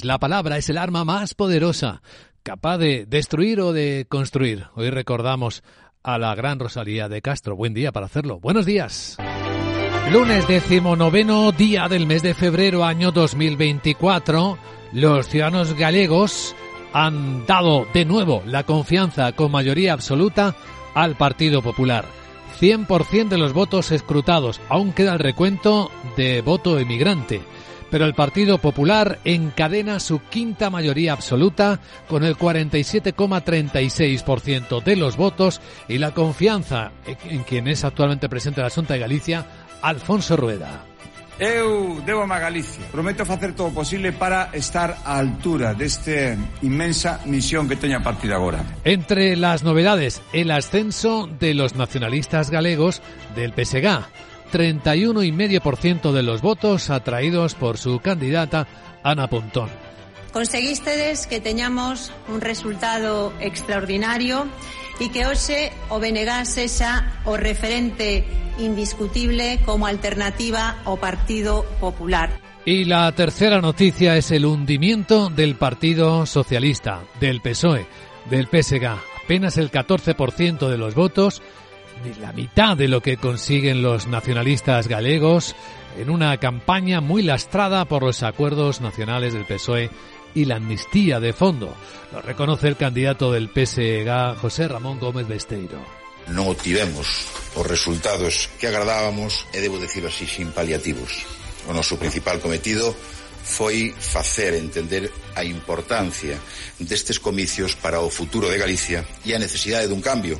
La palabra es el arma más poderosa, capaz de destruir o de construir. Hoy recordamos a la gran Rosalía de Castro. Buen día para hacerlo. Buenos días. Lunes decimonoveno día del mes de febrero año 2024. Los ciudadanos gallegos han dado de nuevo la confianza con mayoría absoluta al Partido Popular. 100% de los votos escrutados. Aún queda el recuento de voto emigrante pero el Partido Popular encadena su quinta mayoría absoluta con el 47,36% de los votos y la confianza en quien es actualmente presidente de la Junta de Galicia, Alfonso Rueda. Eu debo a Galicia. Prometo facer todo posible para estar a altura desta inmensa misión que teño a partir de agora. Entre las novedades, el ascenso de los nacionalistas galegos del PSG 31,5% de los votos atraídos por su candidata Ana Pontón. Conseguistedes que teñamos un resultado extraordinario e que hoxe o BNG sexa o referente indiscutible como alternativa ao Partido Popular. Y la tercera noticia es el hundimiento del Partido Socialista, del PSOE, del PSG. Apenas el 14% de los votos ni la mitad de lo que consiguen los nacionalistas galegos en una campaña muy lastrada por los acuerdos nacionales del PSOE y la amnistía de fondo. Lo reconoce el candidato del PSG, José Ramón Gómez Besteiro. Non obtivemos os resultados que agradábamos e debo decirlo así sin paliativos. O noso principal cometido foi facer entender a importancia destes comicios para o futuro de Galicia e a necesidade dun cambio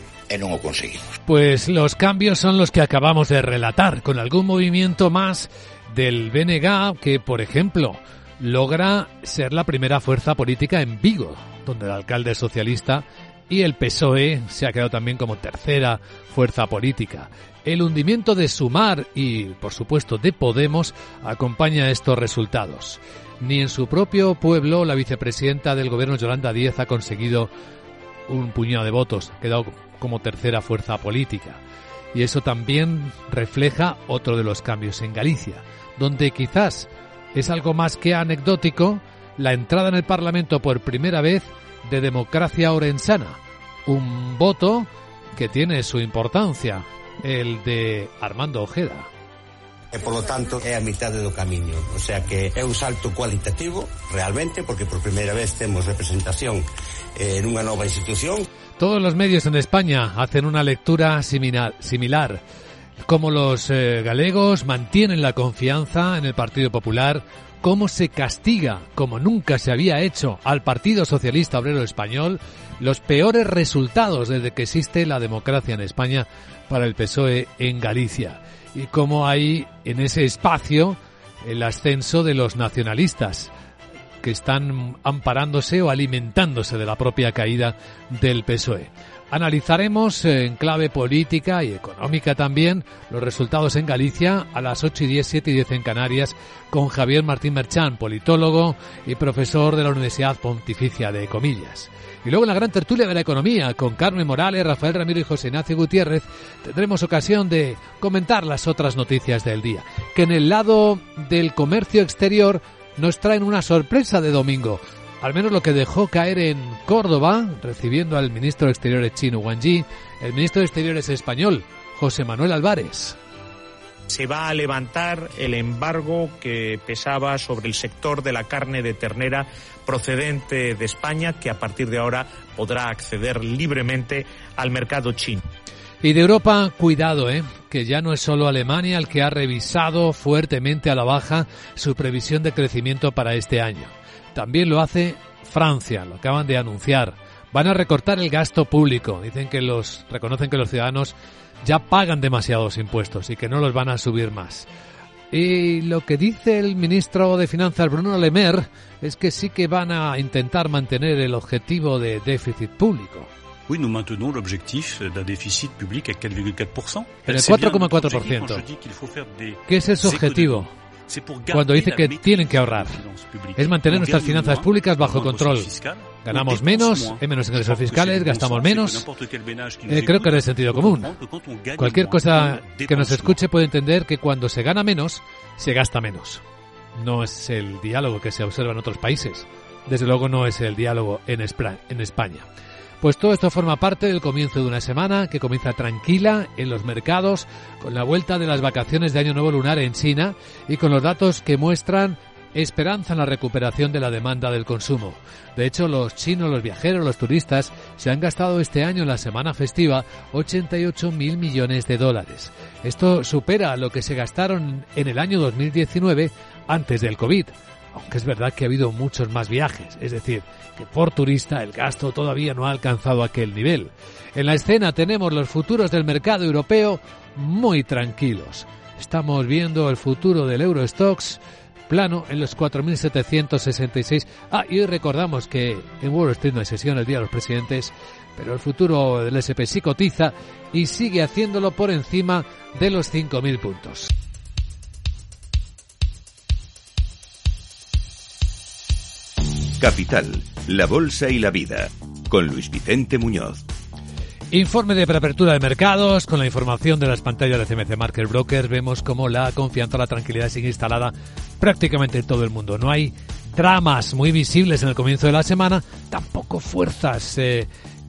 Pues los cambios son los que acabamos de relatar, con algún movimiento más del BNG que, por ejemplo, logra ser la primera fuerza política en Vigo, donde el alcalde socialista y el PSOE se ha quedado también como tercera fuerza política. El hundimiento de Sumar y, por supuesto, de Podemos acompaña estos resultados. Ni en su propio pueblo la vicepresidenta del gobierno Yolanda Díez ha conseguido un puñado de votos, ha quedado como tercera fuerza política. Y eso también refleja otro de los cambios en Galicia, donde quizás es algo más que anecdótico la entrada en el Parlamento por primera vez de democracia orensana, un voto que tiene su importancia, el de Armando Ojeda. E, por lo tanto, é a mitad do camiño. O sea que é un salto cualitativo, realmente, porque por primeira vez temos representación eh, en unha nova institución. Todos los medios en España hacen una lectura similar, cómo los eh, galegos mantienen la confianza en el Partido Popular, cómo se castiga, como nunca se había hecho, al Partido Socialista Obrero Español, los peores resultados desde que existe la democracia en España para el PSOE en Galicia. Y cómo hay en ese espacio el ascenso de los nacionalistas que están amparándose o alimentándose de la propia caída del PSOE. Analizaremos en clave política y económica también los resultados en Galicia a las 8 y 10, 7 y 10 en Canarias con Javier Martín Merchán, politólogo y profesor de la Universidad Pontificia de Comillas. Y luego en la gran tertulia de la economía con Carmen Morales, Rafael Ramiro y José Ignacio Gutiérrez tendremos ocasión de comentar las otras noticias del día. Que en el lado del comercio exterior nos traen una sorpresa de domingo al menos lo que dejó caer en Córdoba, recibiendo al ministro de Exteriores chino Wang Yi, el ministro de Exteriores español, José Manuel Álvarez. Se va a levantar el embargo que pesaba sobre el sector de la carne de ternera procedente de España, que a partir de ahora podrá acceder libremente al mercado chino. Y de Europa, cuidado, ¿eh? Que ya no es solo Alemania el que ha revisado fuertemente a la baja su previsión de crecimiento para este año. También lo hace Francia, lo acaban de anunciar. Van a recortar el gasto público. Dicen que los reconocen que los ciudadanos ya pagan demasiados impuestos y que no los van a subir más. Y lo que dice el ministro de Finanzas Bruno Le Maire es que sí que van a intentar mantener el objetivo de déficit público. Oui, nous maintenons l'objectif d'un déficit public à 4,4%. En el 4,4%. ¿Qué es ese objetivo? cuando dice que tienen que ahorrar. Es mantener nuestras finanzas públicas bajo control. Ganamos menos, hay menos ingresos fiscales, gastamos menos. Eh, creo que es de sentido común. Cualquier cosa que nos escuche puede entender que cuando se gana menos, se gasta menos. no es el diálogo que se observa en otros países. Desde luego no es el diálogo en España. Pues todo esto forma parte del comienzo de una semana que comienza tranquila en los mercados, con la vuelta de las vacaciones de Año Nuevo Lunar en China y con los datos que muestran esperanza en la recuperación de la demanda del consumo. De hecho, los chinos, los viajeros, los turistas se han gastado este año en la semana festiva 88 mil millones de dólares. Esto supera lo que se gastaron en el año 2019 antes del COVID aunque es verdad que ha habido muchos más viajes, es decir, que por turista el gasto todavía no ha alcanzado aquel nivel. En la escena tenemos los futuros del mercado europeo muy tranquilos. Estamos viendo el futuro del Eurostox plano en los 4.766. Ah, y recordamos que en Wall Street no hay sesión el Día de los Presidentes, pero el futuro del SP sí cotiza y sigue haciéndolo por encima de los 5.000 puntos. Capital, la Bolsa y la Vida, con Luis Vicente Muñoz. Informe de preapertura de mercados. Con la información de las pantallas de CMC Market Brokers vemos cómo la confianza, la tranquilidad sigue instalada prácticamente en todo el mundo. No hay dramas muy visibles en el comienzo de la semana, tampoco fuerzas eh,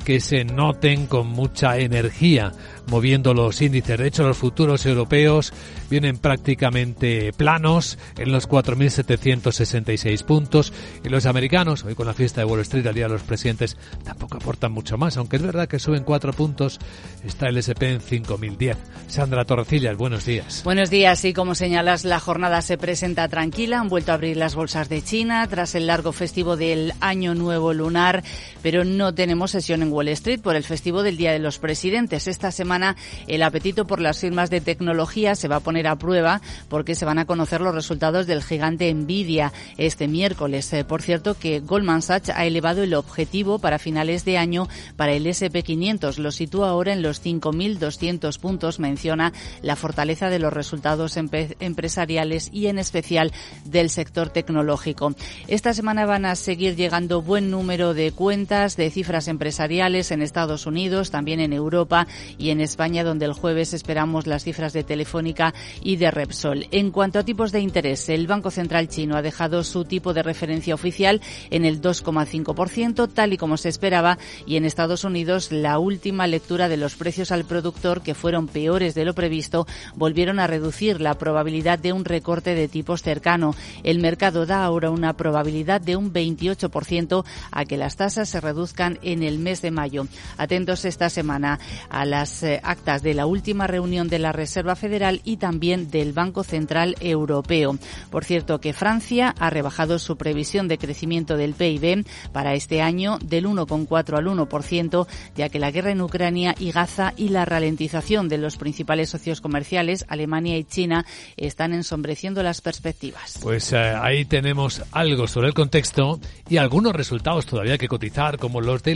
que se noten con mucha energía moviendo los índices. De hecho, los futuros europeos vienen prácticamente planos en los 4.766 puntos y los americanos, hoy con la fiesta de Wall Street, al Día de los Presidentes, tampoco aportan mucho más, aunque es verdad que suben cuatro puntos, está el SP en 5.010. Sandra Torrecillas, buenos días. Buenos días, y como señalas, la jornada se presenta tranquila, han vuelto a abrir las bolsas de China tras el largo festivo del Año Nuevo Lunar, pero no tenemos sesión en Wall Street por el festivo del Día de los Presidentes. Esta semana el apetito por las firmas de tecnología se va a poner a prueba porque se van a conocer los resultados del gigante Nvidia este miércoles. Eh, por cierto, que Goldman Sachs ha elevado el objetivo para finales de año para el SP500. Lo sitúa ahora en los 5.200 puntos. Menciona la fortaleza de los resultados empresariales y en especial del sector tecnológico. Esta semana van a seguir llegando buen número de cuentas de cifras empresariales en Estados Unidos, también en Europa y en España donde el jueves esperamos las cifras de Telefónica y de Repsol. En cuanto a tipos de interés, el Banco Central chino ha dejado su tipo de referencia oficial en el 2,5%, tal y como se esperaba, y en Estados Unidos la última lectura de los precios al productor, que fueron peores de lo previsto, volvieron a reducir la probabilidad de un recorte de tipos cercano. El mercado da ahora una probabilidad de un 28% a que las tasas se reduzcan en el mes de mayo. Atentos esta semana a las eh, actas de la última reunión de la Reserva Federal y también del Banco Central Europeo. Por cierto, que Francia ha rebajado su previsión de crecimiento del PIB para este año del 1,4 al 1%, ya que la guerra en Ucrania y Gaza y la ralentización de los principales socios comerciales, Alemania y China, están ensombreciendo las perspectivas. Pues eh, ahí tenemos algo sobre el contexto y algunos resultados todavía que cotizar, como los de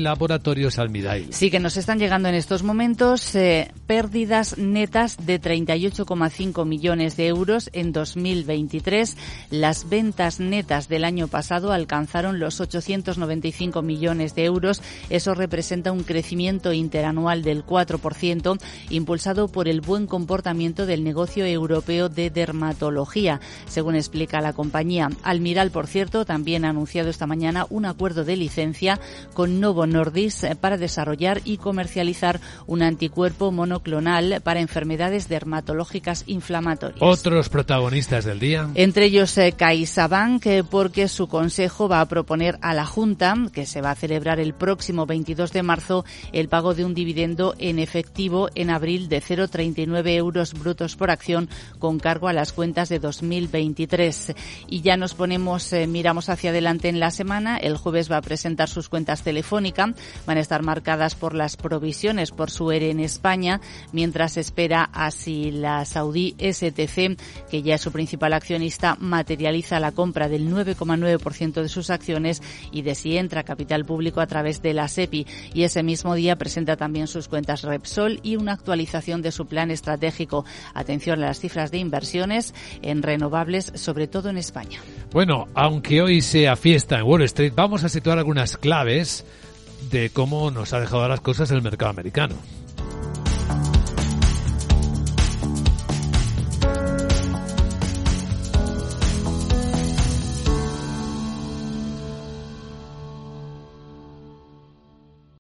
Sí que nos están llegando en estos momentos. Eh, pérdidas netas de 38,5 millones de euros en 2023. Las ventas netas del año pasado alcanzaron los 895 millones de euros. Eso representa un crecimiento interanual del 4%, impulsado por el buen comportamiento del negocio europeo de dermatología, según explica la compañía. Almiral, por cierto, también ha anunciado esta mañana un acuerdo de licencia con Novo Nordisk para desarrollar y comercializar un anticuerpo monoclonal clonal para enfermedades dermatológicas inflamatorias. Otros protagonistas del día. Entre ellos eh, CaixaBank, eh, porque su consejo va a proponer a la Junta, que se va a celebrar el próximo 22 de marzo, el pago de un dividendo en efectivo en abril de 0,39 euros brutos por acción con cargo a las cuentas de 2023. Y ya nos ponemos, eh, miramos hacia adelante en la semana. El jueves va a presentar sus cuentas telefónicas. Van a estar marcadas por las provisiones por su ERE en España mientras espera a si la saudí STC, que ya es su principal accionista, materializa la compra del 9,9% de sus acciones y de si entra capital público a través de la SEPI. Y ese mismo día presenta también sus cuentas Repsol y una actualización de su plan estratégico. Atención a las cifras de inversiones en renovables, sobre todo en España. Bueno, aunque hoy sea fiesta en Wall Street, vamos a situar algunas claves de cómo nos ha dejado las cosas el mercado americano.